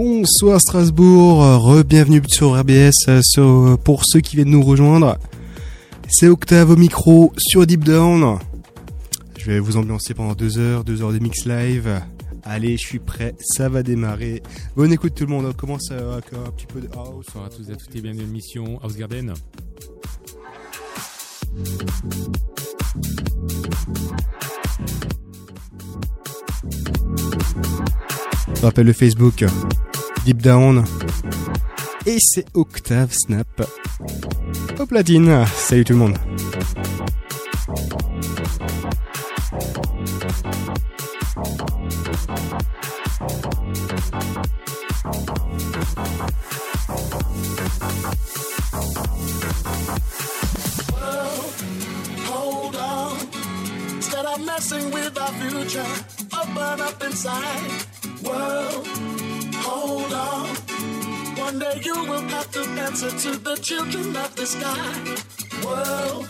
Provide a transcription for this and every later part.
Bonsoir Strasbourg, re-bienvenue sur RBS sur- pour ceux qui viennent nous rejoindre. C'est Octave au micro sur Deep Down. Je vais vous ambiancer pendant deux heures, deux heures de mix live. Allez, je suis prêt, ça va démarrer. Bonne écoute tout le monde, on commence avec un petit peu de house. Bonsoir à tous et à toutes et bienvenue à l'émission House Garden. Rappelle le Facebook Deep Down. Et c'est Octave Snap. Au platine. Salut tout le monde. Messing with our future, open up inside. World, hold on. One day you will have to answer to the children of the sky. World,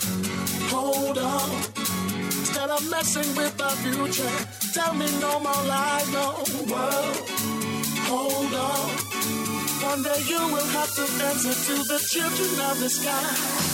hold on. Instead of messing with our future, tell me no more lies, no. World, hold on. One day you will have to answer to the children of the sky.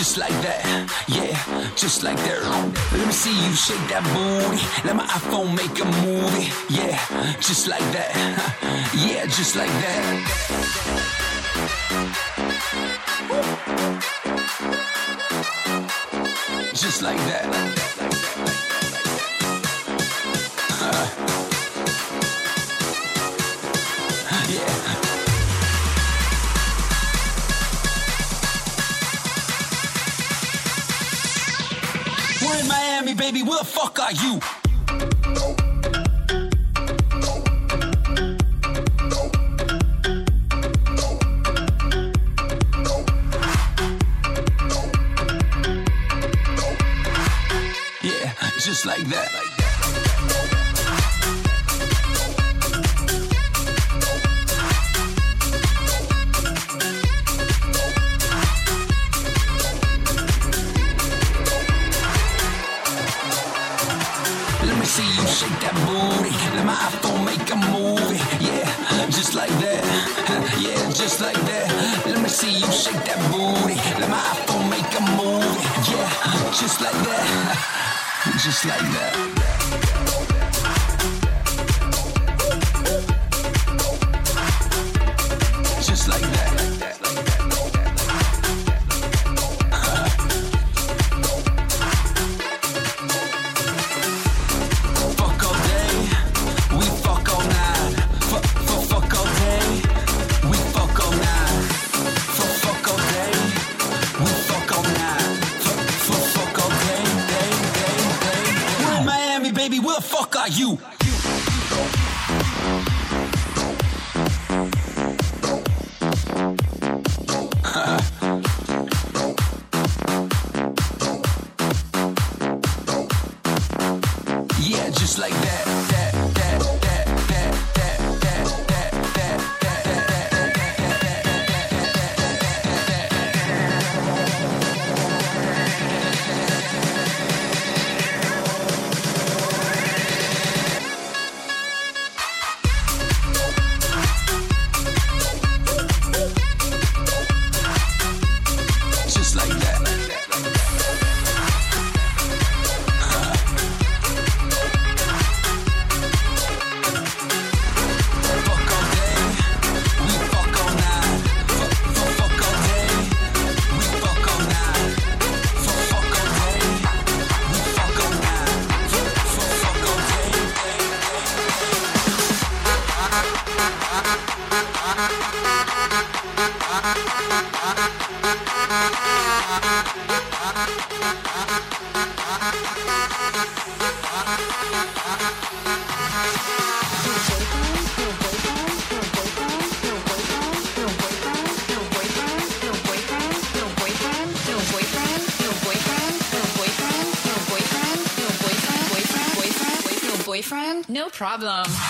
just like that. Yeah, just like that. Let me see you shake that booty. Let my iPhone make a movie. Yeah, just like that. Yeah, just like that. Just like that. where the fuck are you? Shake that booty, let my iPhone make a movie. Yeah, just like that. Yeah, just like that. Let me see you shake that booty, let my iPhone make a movie. Yeah, just like that. Just like that. problem.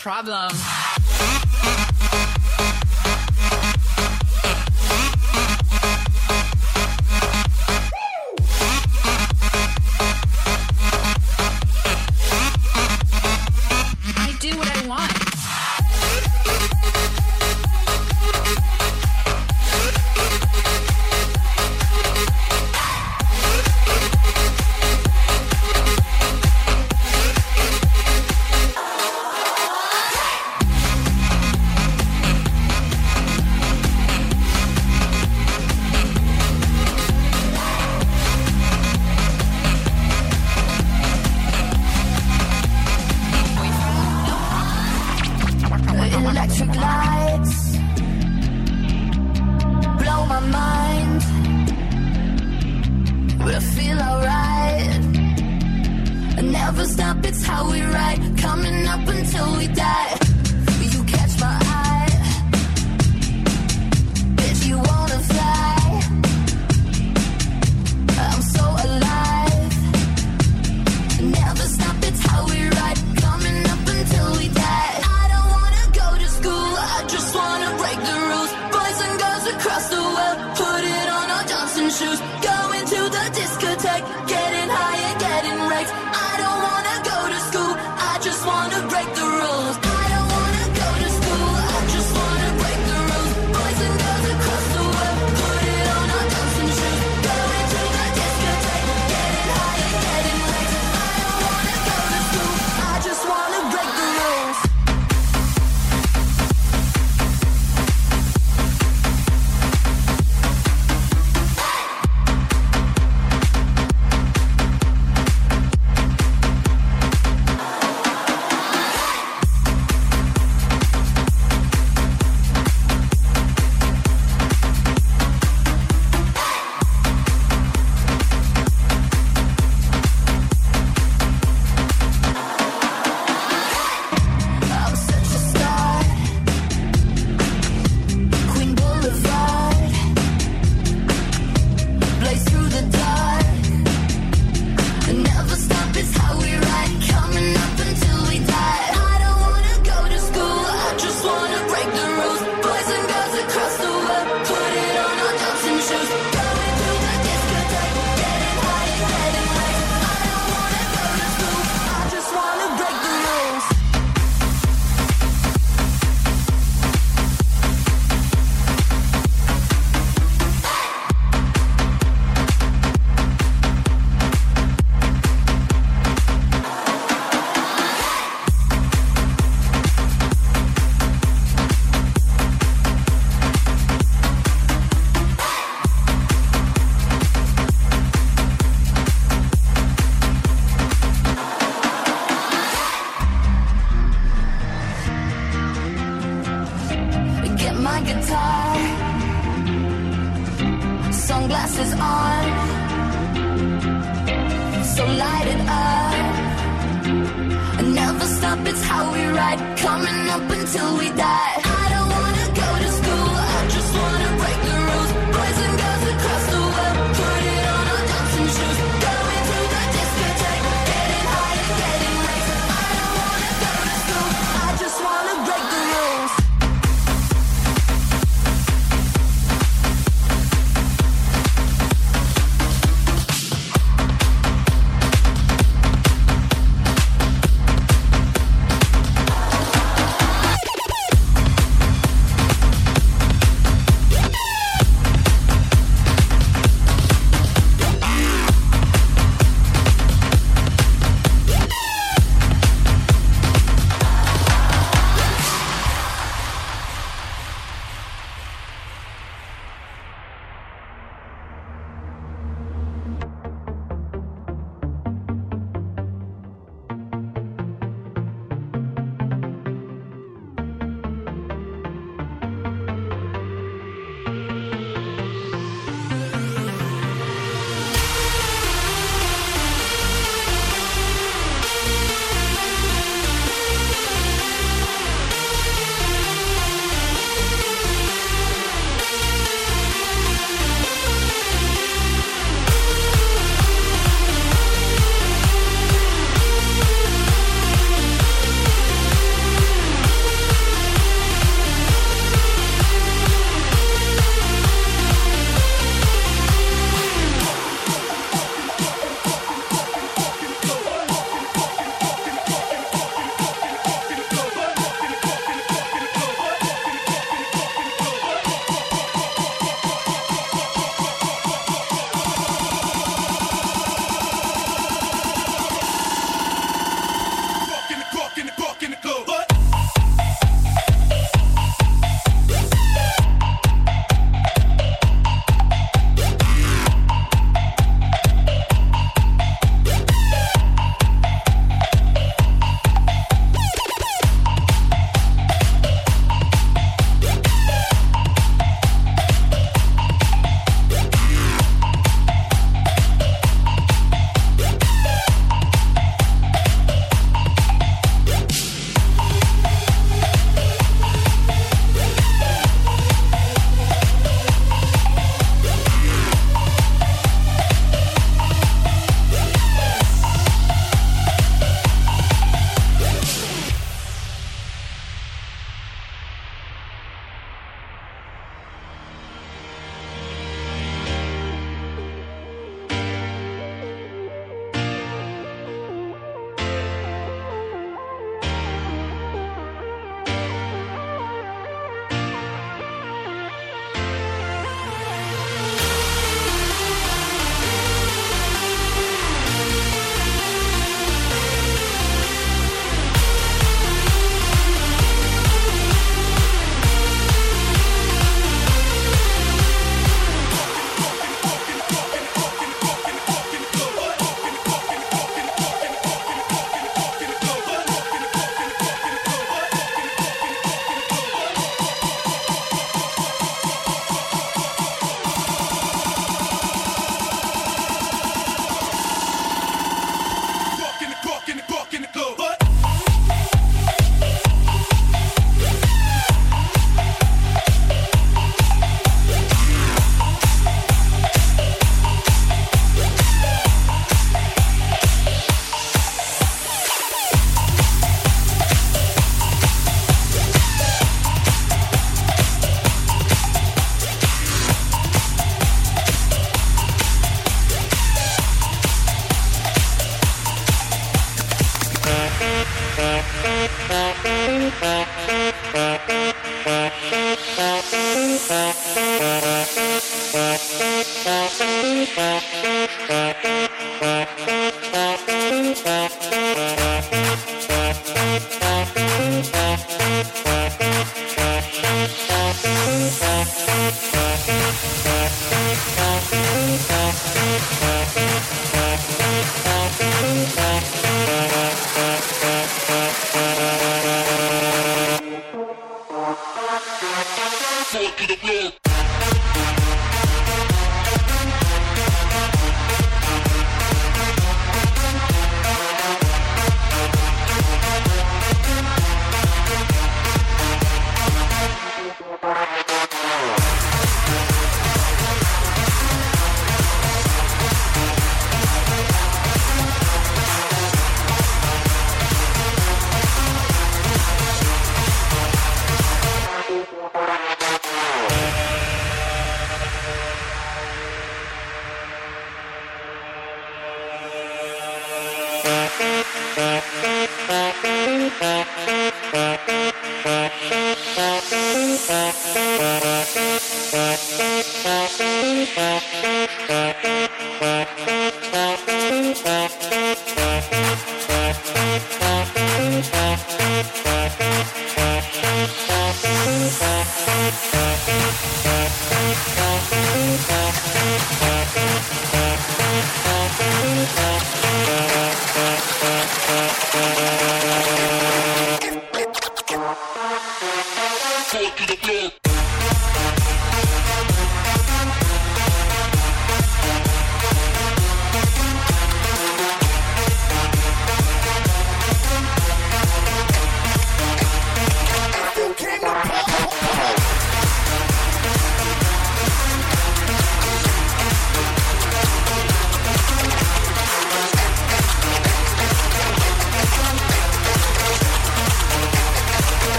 problem.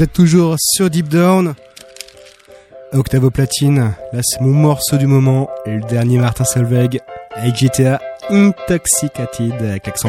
Vous êtes toujours sur Deep Down. Octavo Platine, là c'est mon morceau du moment. Et le dernier Martin Solveig avec GTA Intoxicated avec l'accent.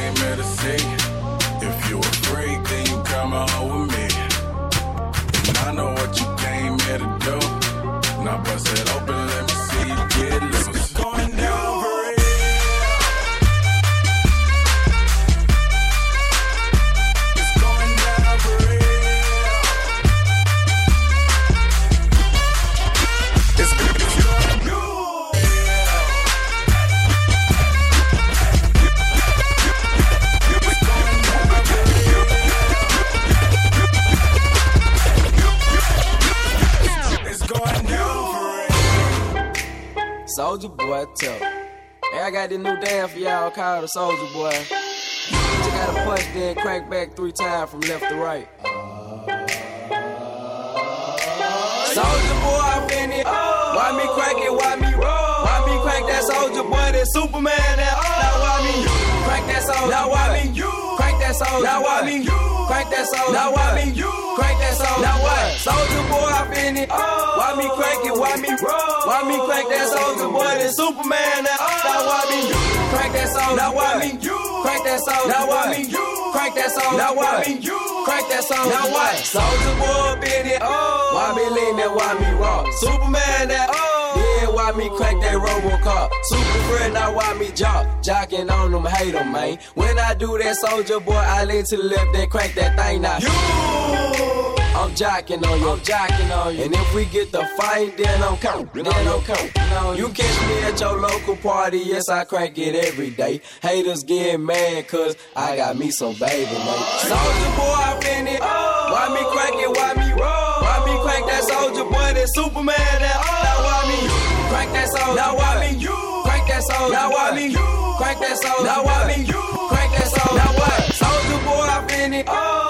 it open Tough. Hey, I got this new dance for y'all called the Soulja Boy. You gotta punch, then crank back three times from left to right. Soulja Boy, I fin it. Why me crank it? Why me roll? Why me crank that Soulja Boy? That Superman? That oh. Now why me crank that soldier? Now why me crank that soldier? Now why me crank that soldier? Now why me crank that soldier? Now what? Soulja Boy, I fin it. Why me crank it? Why me roll? Why me crank that Soulja Boy? That Superman? That oh. Now why me crank that soldier? Now why me crank that soldier? Now why me crank that soldier? Now why me crank that soldier? Now what? Soulja Boy, been it. Oh. Why me lean that? Why me rock? Superman? That oh. Why me crank that Robocop? Super friend, now why me jock? Jocking on them, hate them, man. When I do that, Soulja Boy, I lean to the left, then crank that thing now. You! I'm jocking on you, I'm jocking on you. And if we get the fight, then I'm counting, then I'm counting. You catch me at your local party, yes, I crank it every day. Haters get mad, cause I got me some baby, man. Soulja Boy, I fin it. Why me crank it, why me roll? Why me crank that Soulja Boy, that Superman, that oh. Now why me crank that soldier? Now why me crank that soldier? Now why me crank that soldier? Now why crank that soldier? Now what? Soulja Boy, I fin it. Oh. Why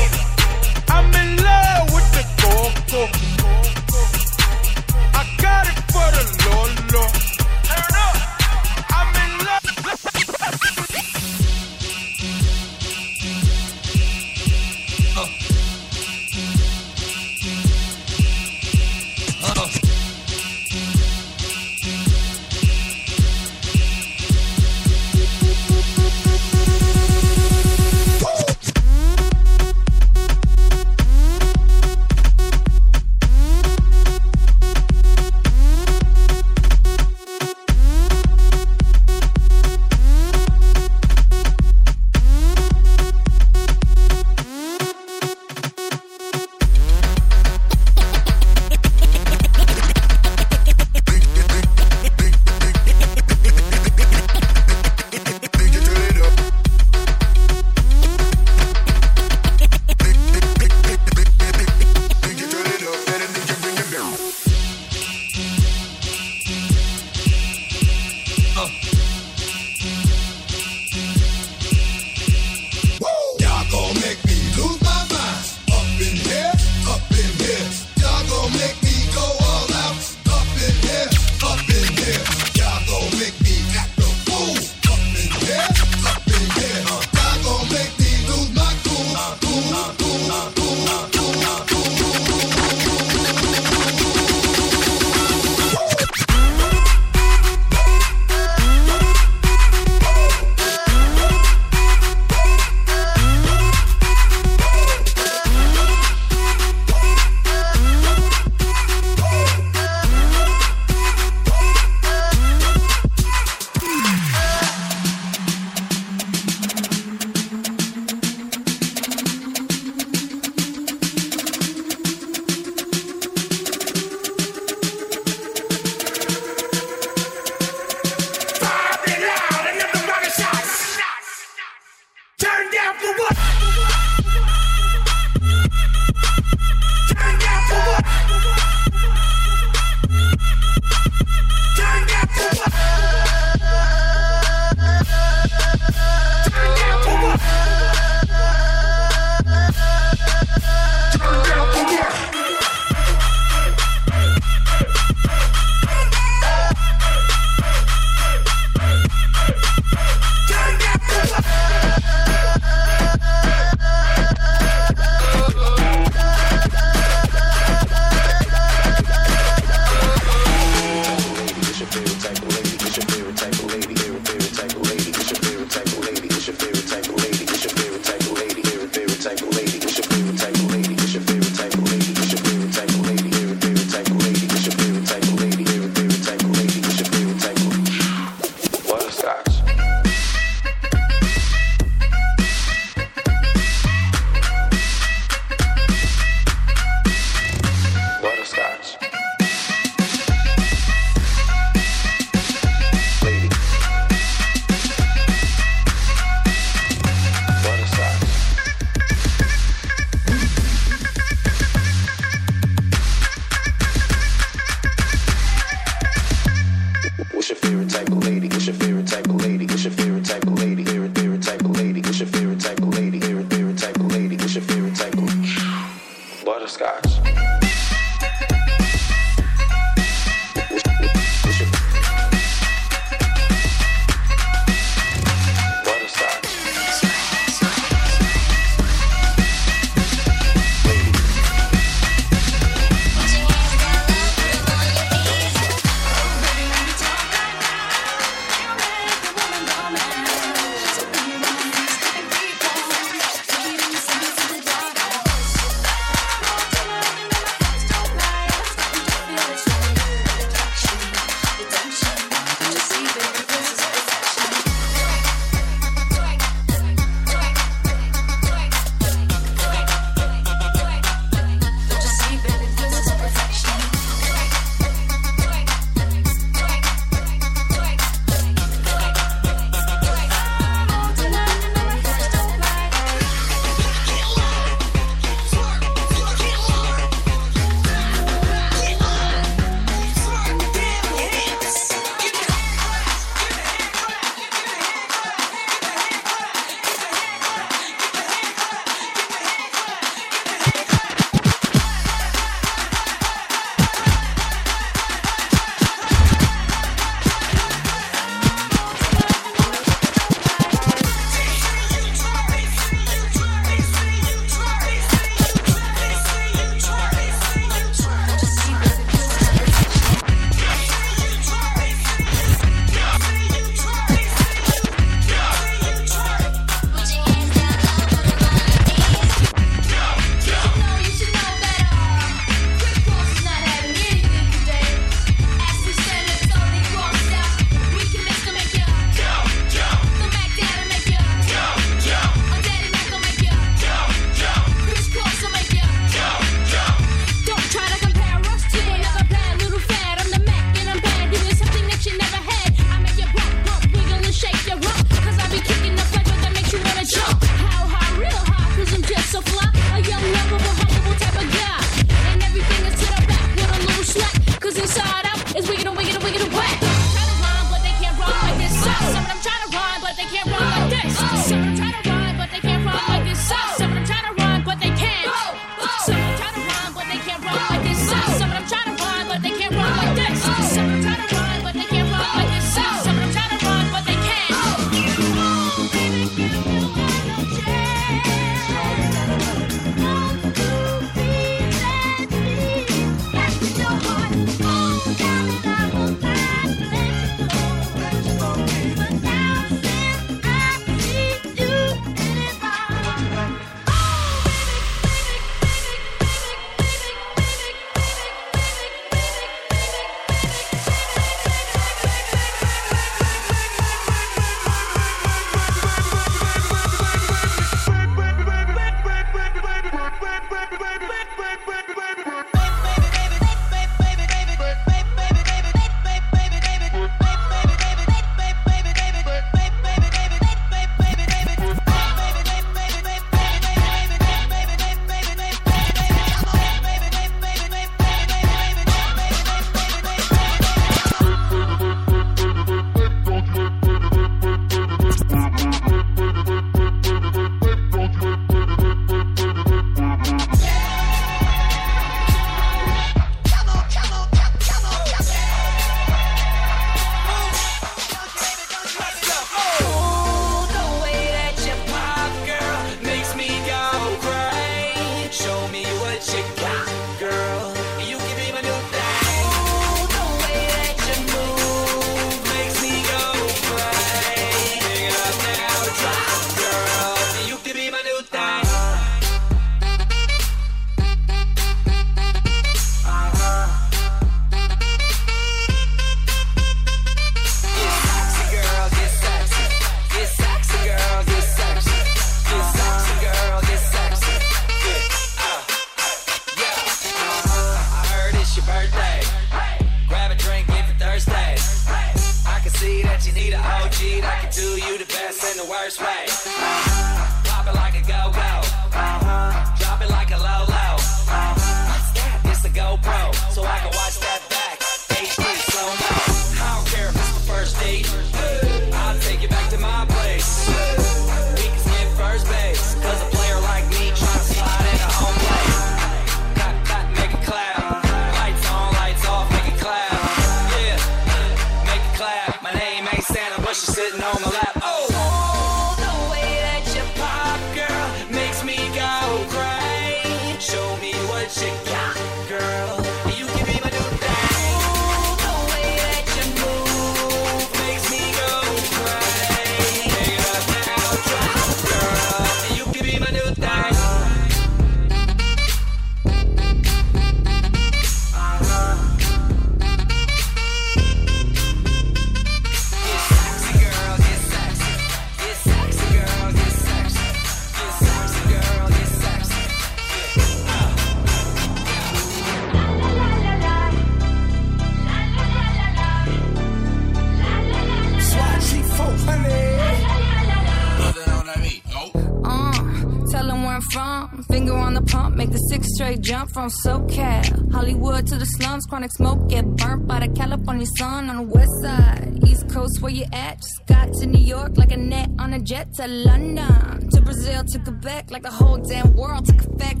from SoCal. Hollywood to the slums, chronic smoke, get burnt by the California sun on the west side. East Coast, where you at? Just got to New York like a net on a jet to London. To Brazil, to Quebec, like the whole damn world took effect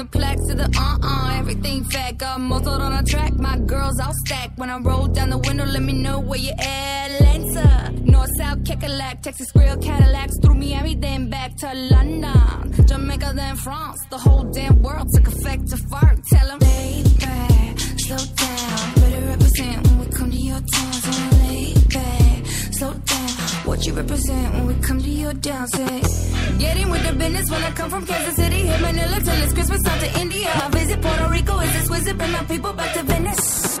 the plaque to the uh uh. Everything fat, got muzzled on a track. My girls all stacked. When I roll down the window, let me know where you at. Atlanta, North South, Kekalak, Texas Grill, Cadillacs. Through Miami, then back to London. Jamaica, then France. The whole damn world took effect to fart. Tell them, lay back, slow down. Better represent when we come to your town. So lay back. What you represent when we come to your down, say Get in with the business when I come from Kansas City. Hit Manila till it's Christmas out to India. I visit Puerto Rico, this wizard Bring my people back to Venice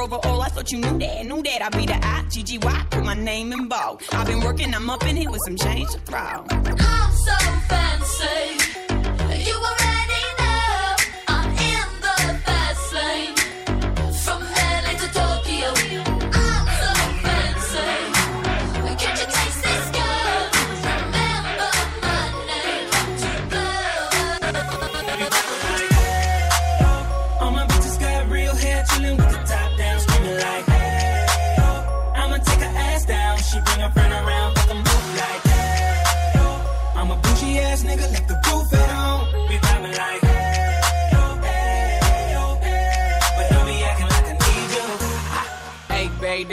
over all. I thought you knew that, knew that. I be the I, G-G-Y. Put my name in bold. I've been working, I'm up in here with some change to throw. I'm so fancy.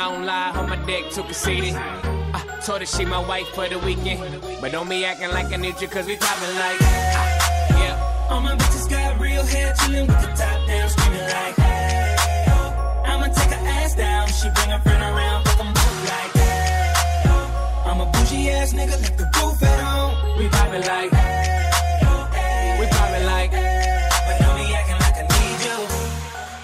I don't lie, on my dick too conceited. I told her she my wife for the weekend. But don't be acting like I need you, cause we poppin' like. ah, yeah. All my bitches got real hair, chillin' with the top down, screaming like, hey, oh. I'ma take her ass down, she bring her friend around, fuck 'em both like, hey, oh. I'm a bougie ass nigga, like the roof at home. We poppin' like. We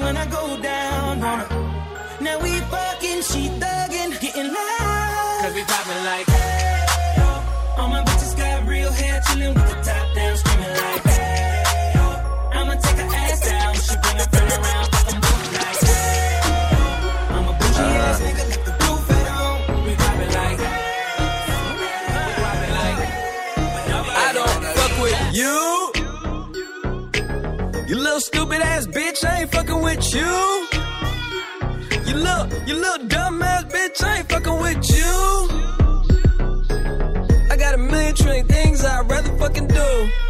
when I go down on her. Now we fucking, she thuggin', getting loud. Cause we poppin' like, hey, yo. All my little stupid ass bitch, I ain't fucking with you. You little, you little dumb ass bitch, I ain't fucking with you. I got a million trillion things I'd rather fucking do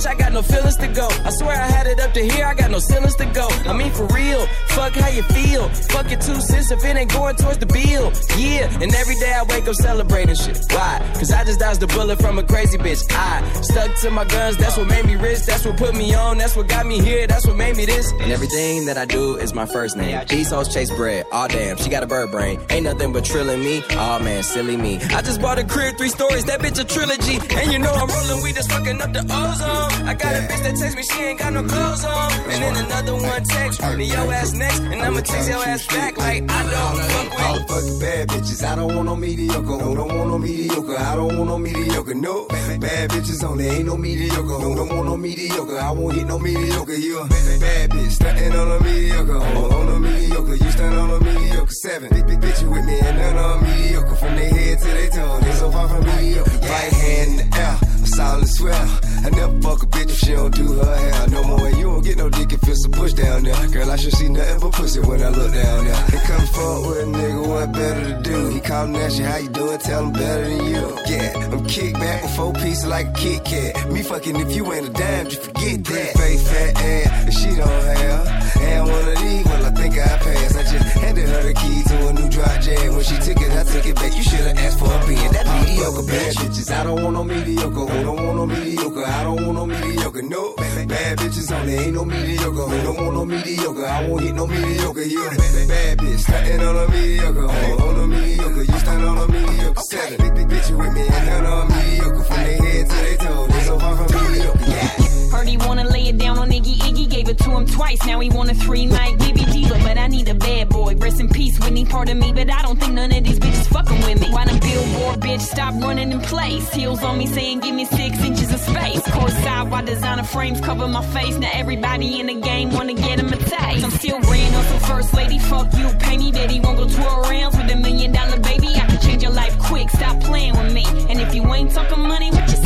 Bitch, I got no feelings to go. I swear I had it up to here, I got no ceilings to go. I mean, for real, fuck how you feel. Fuck your two cents if it ain't going towards the bill. Yeah, and every day I wake up celebrating shit. Why? Cause I just dodged a bullet from a crazy bitch. I stuck to my guns, that's what made me rich. That's what put me on, that's what got me here, that's what made me this. And everything that I do is my first name. These hoes chase bread. Aw damn, she got a bird brain. Ain't nothing but trilling me. Aw man, silly me. I just bought a crib, three stories, that bitch a trilogy. And you know I'm rolling weed, that's fucking up the ozone. I got a bitch that text me, she ain't got no clothes on. And then another one text me, your ass next. And I'ma text your ass back like I don't fuck with. The fucking bad bitches. I don't want no mediocre. Oh, don't want no mediocre. I don't want no mediocre. No, bad bitches only. Ain't no mediocre. Oh, don't want no mediocre. I won't hit no mediocre. You a bad bitch. Stuntin' on a mediocre. Oh, on a mediocre. You stand on a mediocre. Seven. Big, big bitch you with me and none 'em mediocre. From their head to their toe. They so far from mediocre. Right hand in the air. Solid swell. I never fuck a bitch if she don't do her hair. No more. And you don't get no dick if it's a push down there. Girl, I should see nothing but pussy when I look down there. They come fuck with a nigga, what better to do? He callin' at you, how you doing? Tell him better than you. Yeah, I'm kick back with four pieces like a Kit Kat. Me fucking if you ain't a dime, just forget that. Face fat ass, and she don't have. And one of these, well, I think I passed. I just handed her the key to a new dry jag. When she took it, I took it back. You should've asked for a being that mediocre bad bitches. I don't want no mediocre. Who don't want no mediocre? I don't want no mediocre. No, bad bitches only ain't no mediocre. Who don't want no mediocre? I won't hit no mediocre. You bad bitch, stuntin' on a mediocre. Who on a mediocre? You stand on a mediocre. Seven, big, big bitch with me and none 'em mediocre. From their head to their toe, they so far from mediocre. Yeah. Heard he wanna lay it down on Iggy Iggy, gave it to him twice. Now he want a three night baby diva, but I need a bad boy. Rest in peace, Whitney, part of me, but I don't think none of these bitches fucking with me. Why the billboard bitch stop running in place? Heels on me saying give me six inches of space. Course side, why designer frames cover my face? Now everybody in the game wanna get him a taste. I'm still ran up for first lady, fuck you, pay me, bet he won't go tour around with a million dollar baby. I can change your life quick, stop playing with me. And if you ain't talking money, what you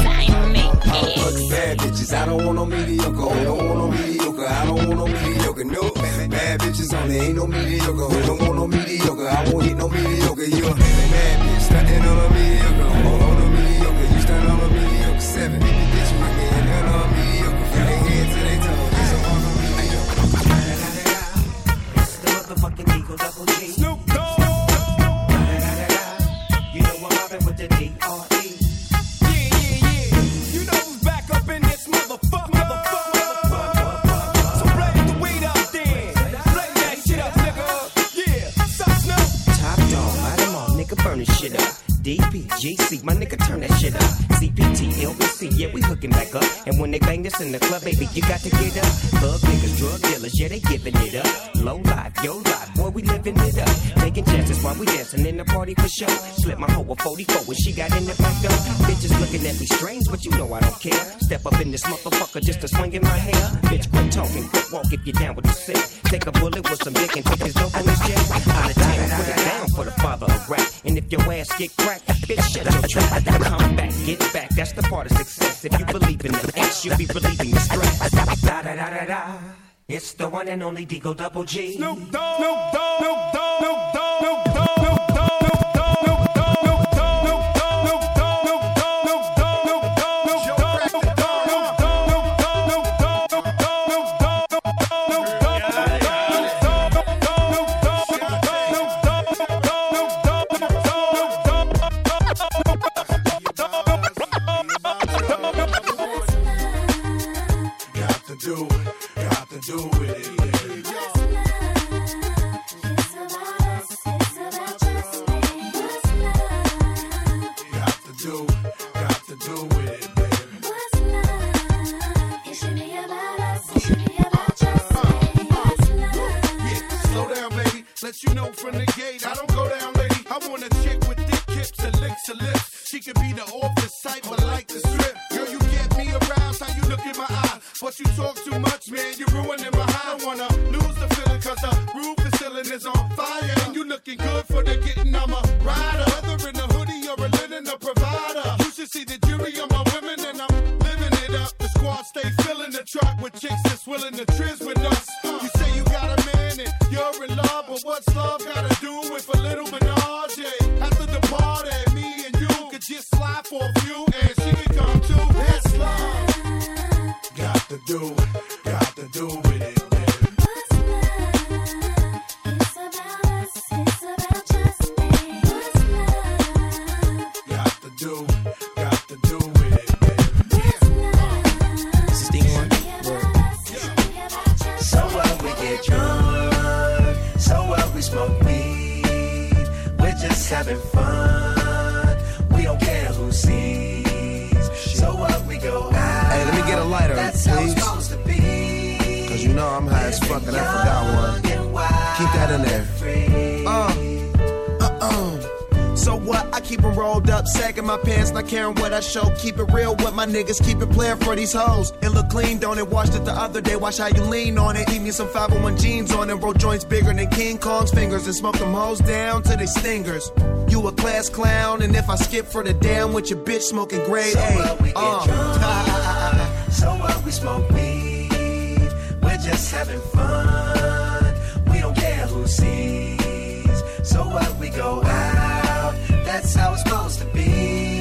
saying with me? Fuck bad bitches, I don't want no mediocre. Oh, don't want no mediocre. I don't want no mediocre. No, bad bitches only ain't no mediocre. Oh, don't want no mediocre. I won't hit no mediocre. You a bad bitch, stuntin' on a mediocre. Oh, on a mediocre. You stand on a mediocre. Seven, bitch, you with me and none of 'em mediocre. From their head to their toe, they so far from mediocre. It's the motherfucking Eagle Double G. Snoop DPGC, my nigga, turn that shit up. CPT, LBC, yeah, we hooking back up. And when they bang this in the club, baby, you got to get up. Thug niggas, drug dealers, yeah, they giving it up. Low life, yo life, boy, we living it up. Taking chances while we dancing in the party for show. Slip my hoe a 44 when she got in the back door. Bitches looking at me strange, but you know I don't care. Step up in this motherfucker just to swing in my hair. Bitch, quit talking, quit walk if you're down with the sick. Take a bullet with some dick and take this dope on this jet. Out of town, put it down for the father of rap. And if your ass get cracked, bitch, shut your trap. Come back, get back, that's the part of success. If you believe in the X, you'll be relieving the stress. Da da da da da. It's the one and only Deagle Double G. Snoop Dogg, Snoop Dogg, Snoop Dogg, Snoop Dogg, show. Keep it real with my niggas, keep it playing for these hoes. It look clean, don't it? Washed it the other day, watch how you lean on it. Keep me some 501 jeans on and roll joints bigger than King Kong's fingers and smoke them hoes down to they stingers. You a class clown, and if I skip for the damn with your bitch smoking grade So A. what we get Uh. drunk, so what we smoke weed. We're just having fun. We don't care who sees. So what we go out. That's how it's supposed to be.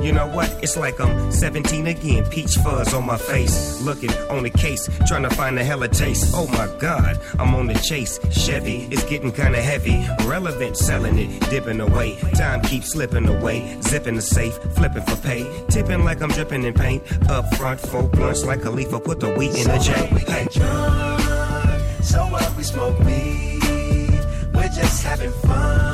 You know what? It's like I'm 17 again, peach fuzz on my face. Looking on the case, trying to find a hella taste. Oh my god, I'm on the chase. Chevy is getting kinda heavy. Relevant, selling it, dipping away. Time keeps slipping away. Zipping the safe, flipping for pay. Tipping like I'm dripping in paint. Up front, four blunts like Khalifa, put the weed in the J. Hey. So what we smoke weed. We're just having fun.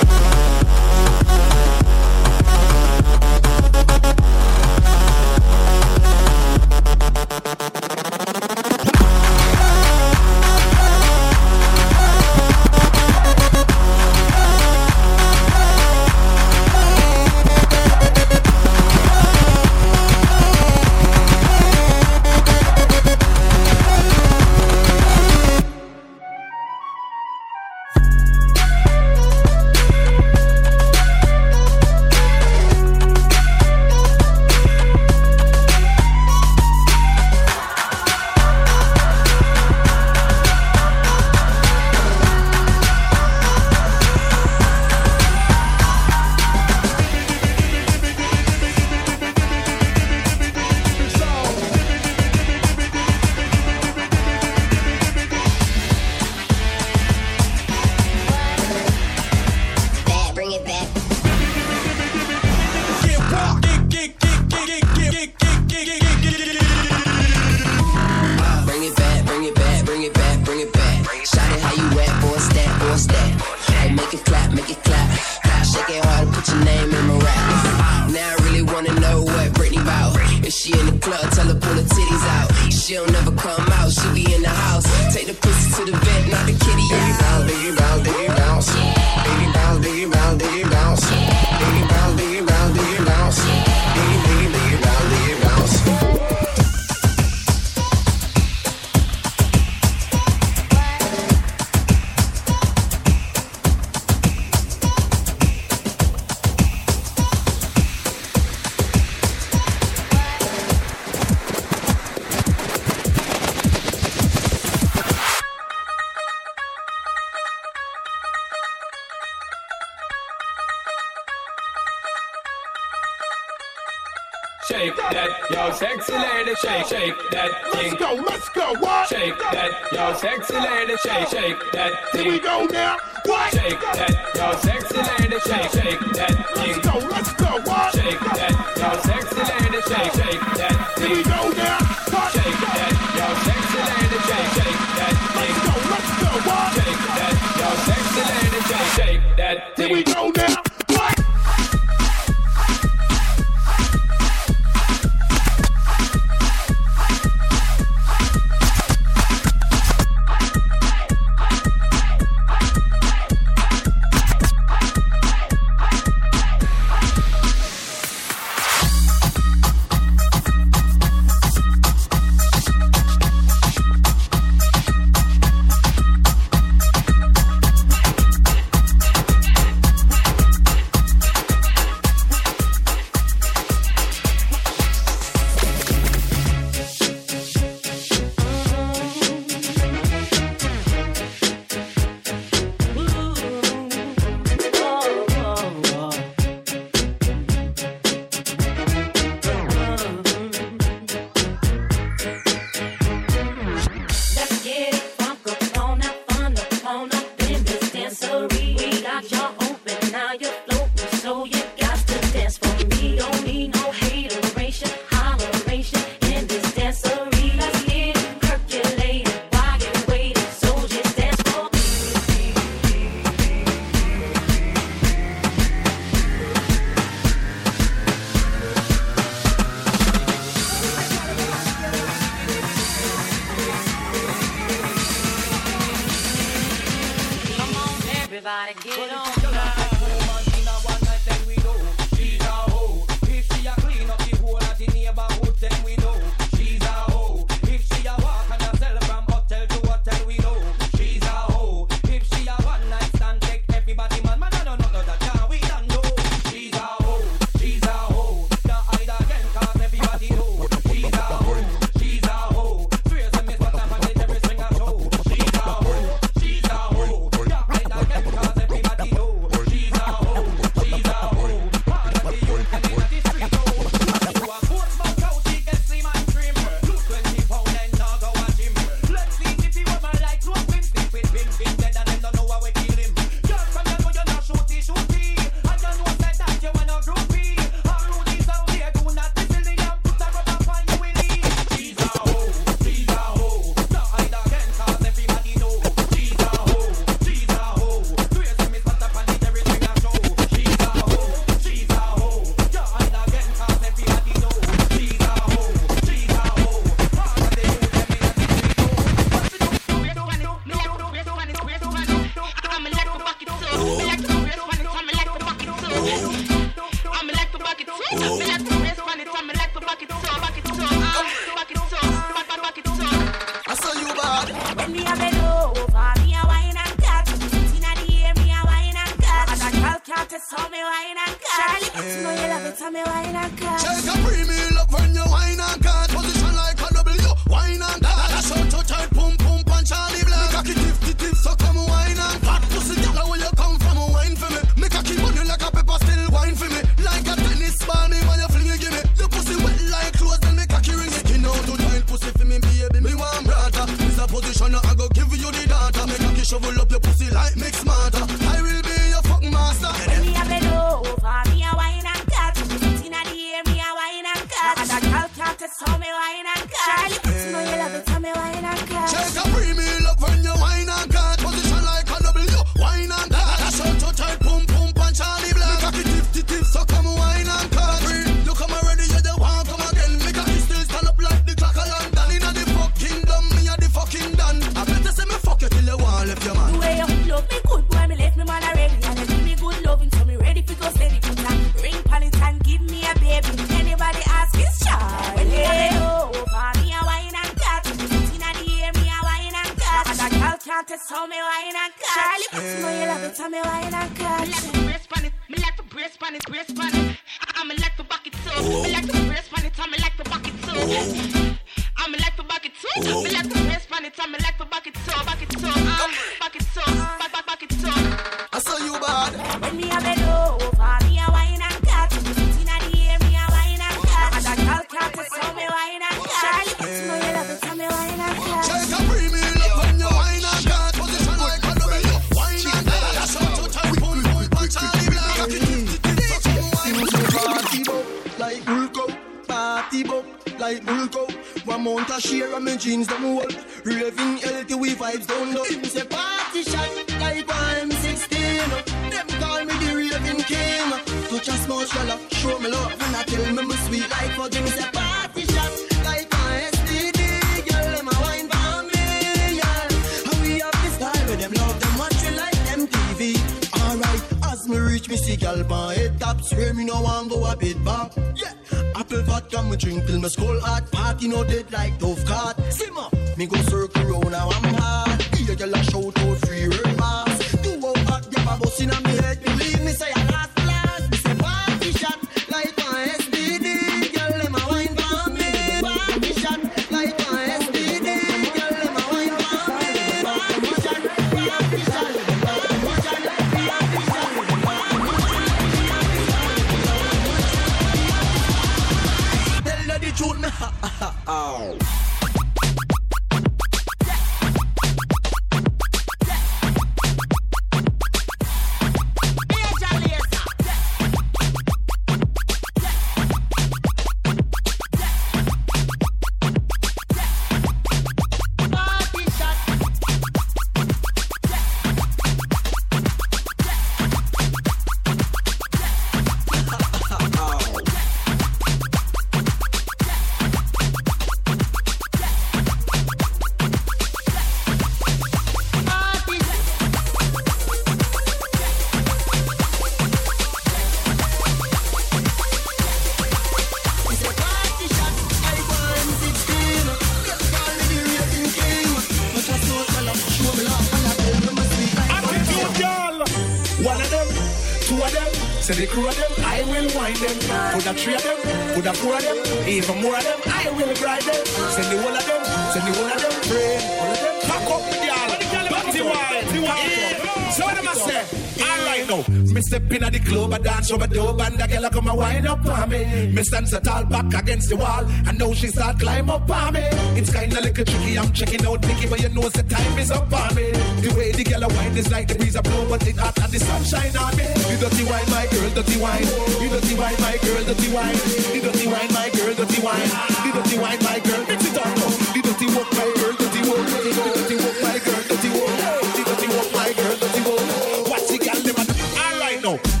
Club Clover dance over dope and the girl come a wind up on me. Me stand so tall back against the wall. I know she start climb up on me. It's kinda like a tricky. I'm checking out Nicky, but you know the time is up on me. The way the girl a wind is like the breeze a blow, but it hot and the sunshine on me. You dirty wine, my girl, dirty wine. You dirty wine, my girl, dirty wine. You dirty wine, my girl, dirty wine. You dirty wine, my girl, mix it up. You dirty walk, my girl, dirty walk. You dirty walk, my girl, dirty walk. You dirty walk, my girl, dirty walk. Watch the girl, them. All right now.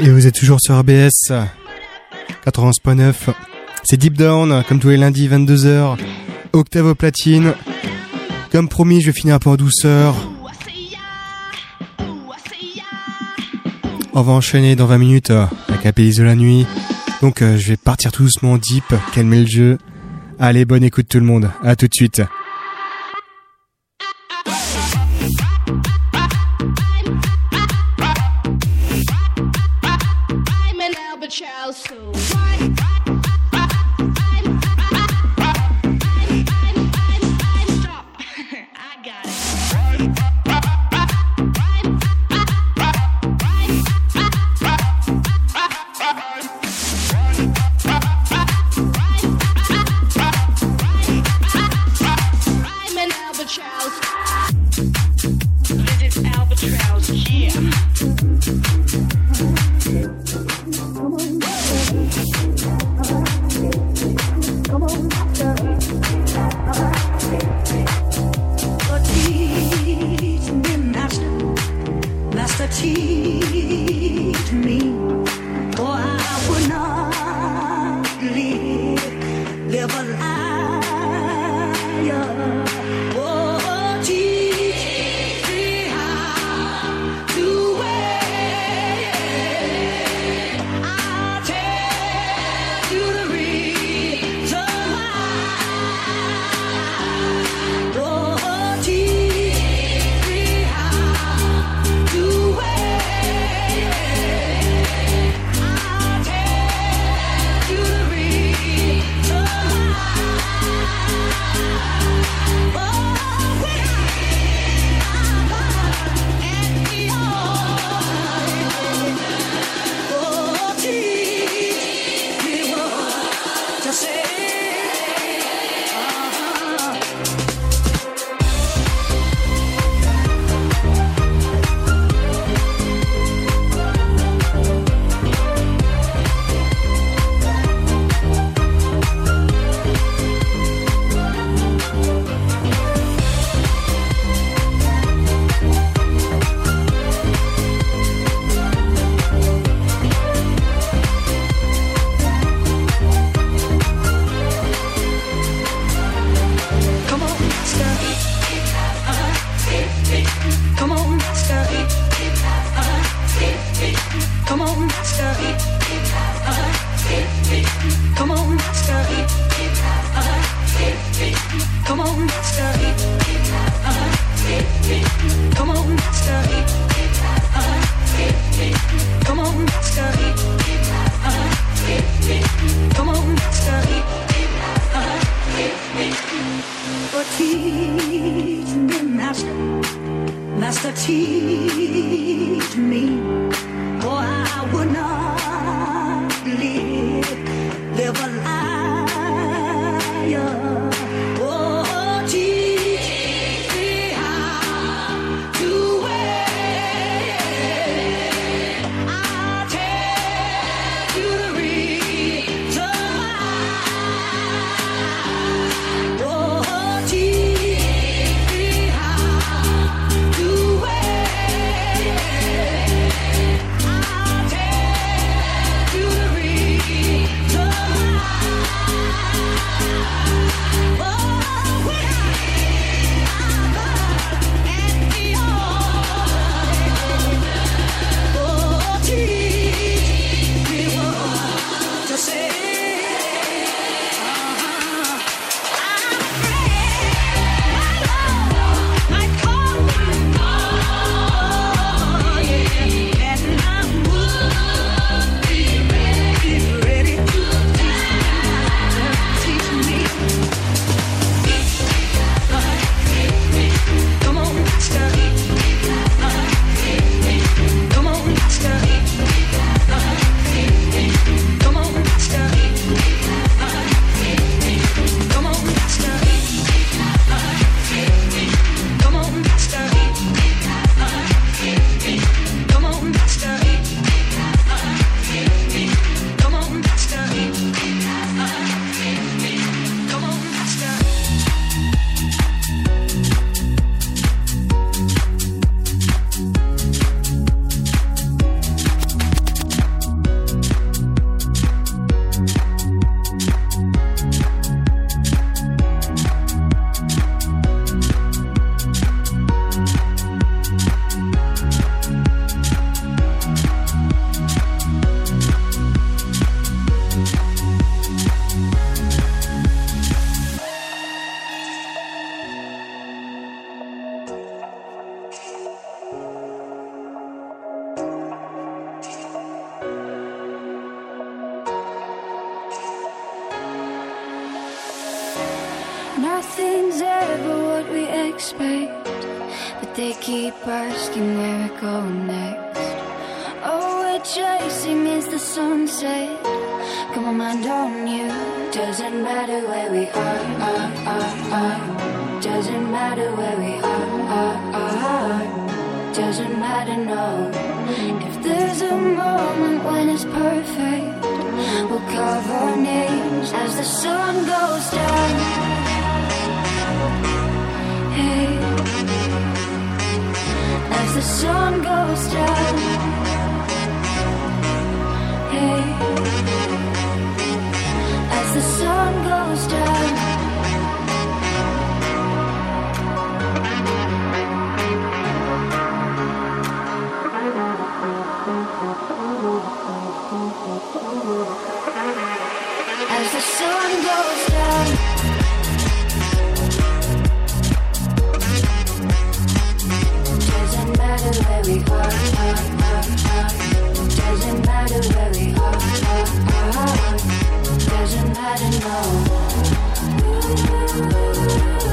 Et vous êtes toujours sur RBS 91.9. C'est Deep Down, comme tous les lundis, 22h. Octave platine. Comme promis, je vais finir un peu en douceur. On va enchaîner dans 20 minutes euh, avec la de la nuit. Donc euh, je vais partir tout doucement, deep, calmer le jeu. Allez, bonne écoute tout le monde. À tout de suite. I don't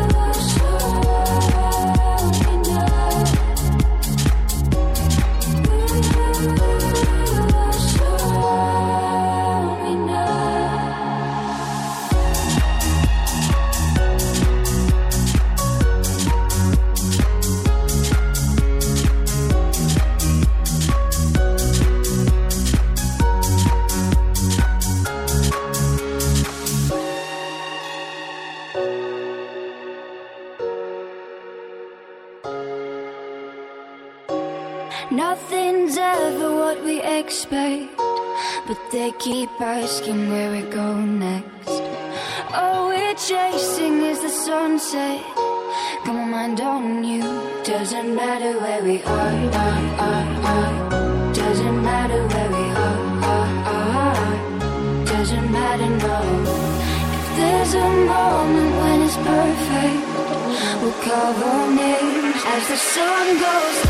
know. asking where we go next. All we're chasing is the sunset. Got my mind on you. Doesn't matter where we are, are, are, are. Doesn't matter where we are, are, are, are. Doesn't matter no. If there's a moment when it's perfect, we'll cover names as the sun goes.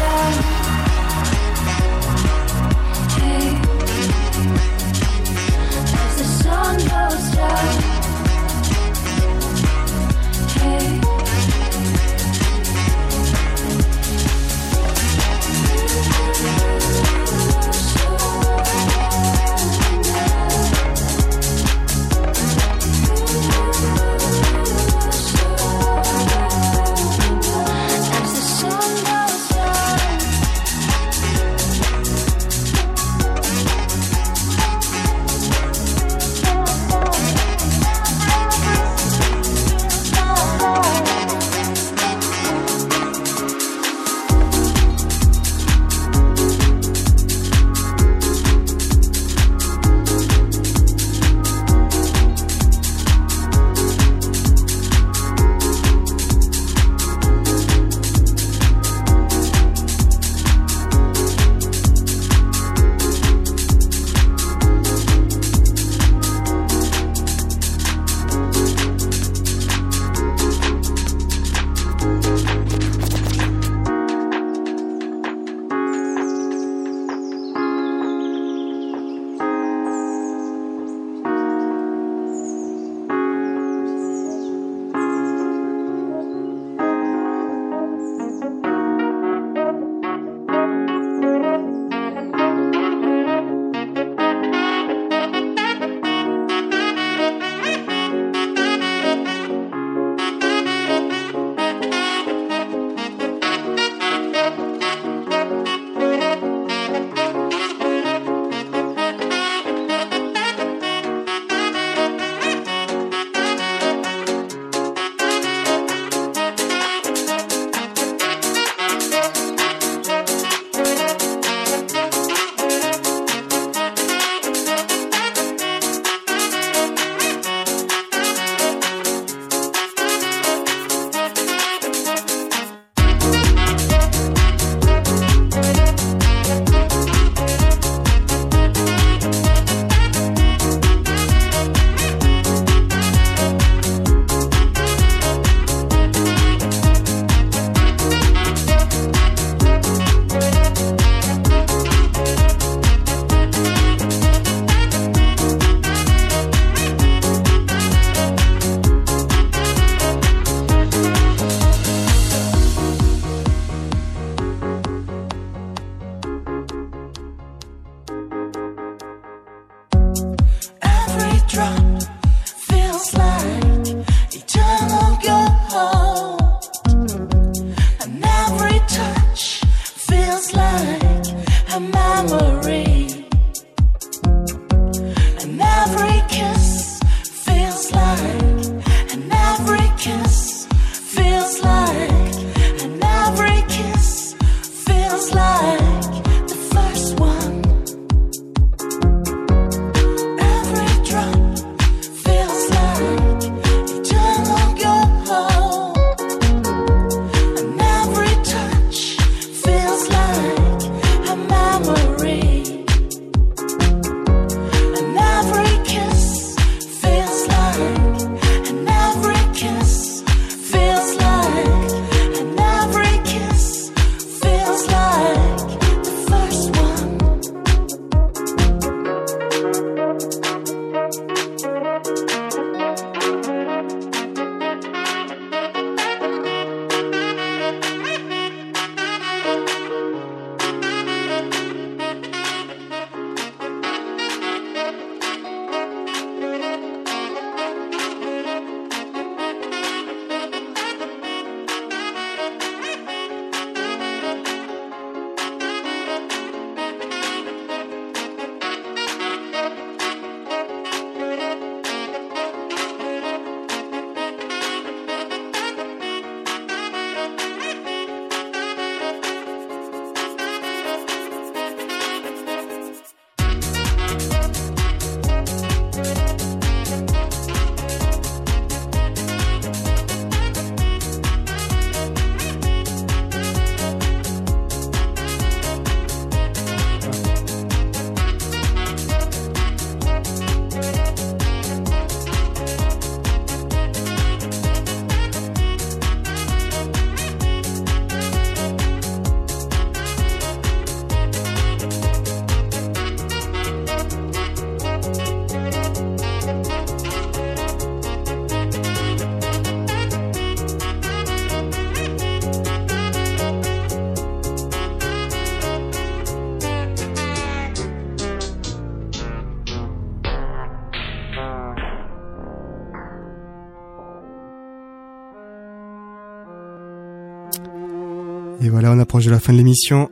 On approche de la fin de l'émission.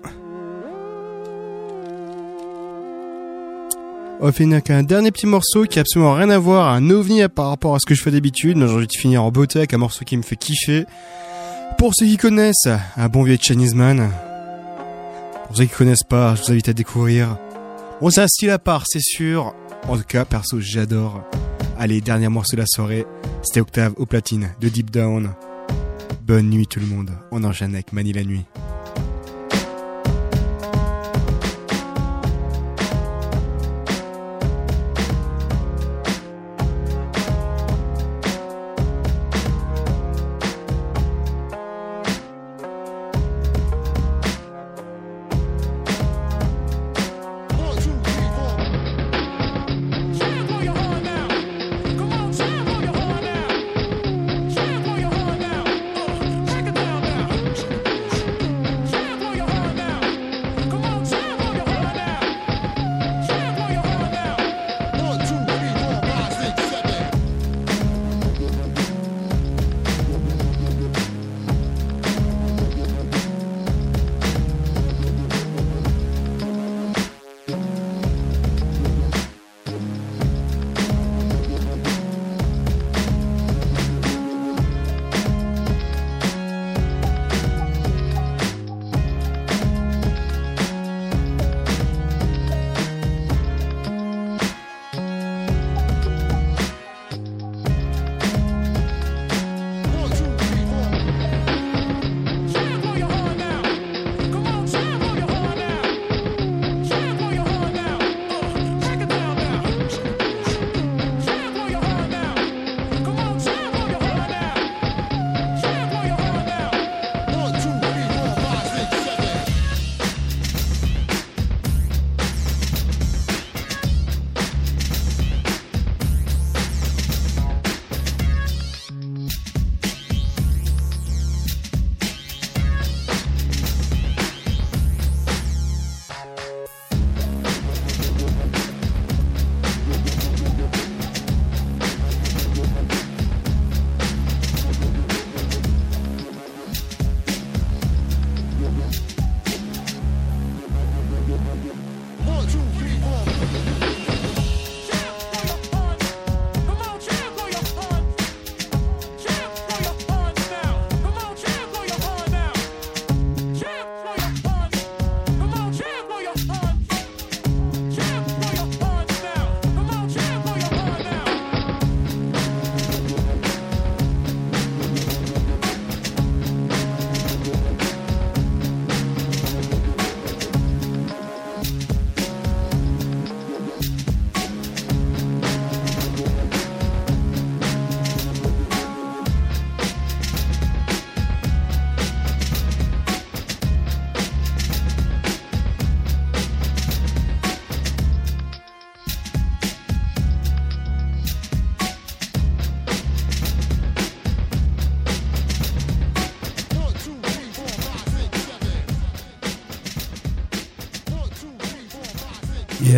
On va finir avec un dernier petit morceau qui a absolument rien à voir, un ovni par rapport à ce que je fais d'habitude, j'ai envie de finir en beauté avec un morceau qui me fait kiffer. Pour ceux qui connaissent, un bon vieux Chinese Man. Pour ceux qui connaissent pas, je vous invite à découvrir. Bon, c'est un style à part, c'est sûr. En tout cas, perso, j'adore. Allez, dernier morceau de la soirée. C'était Octave au platine de Deep Down. Bonne nuit tout le monde. On enchaîne avec Mani la nuit.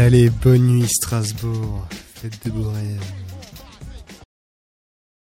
Allez, bonne nuit Strasbourg. Faites de beaux.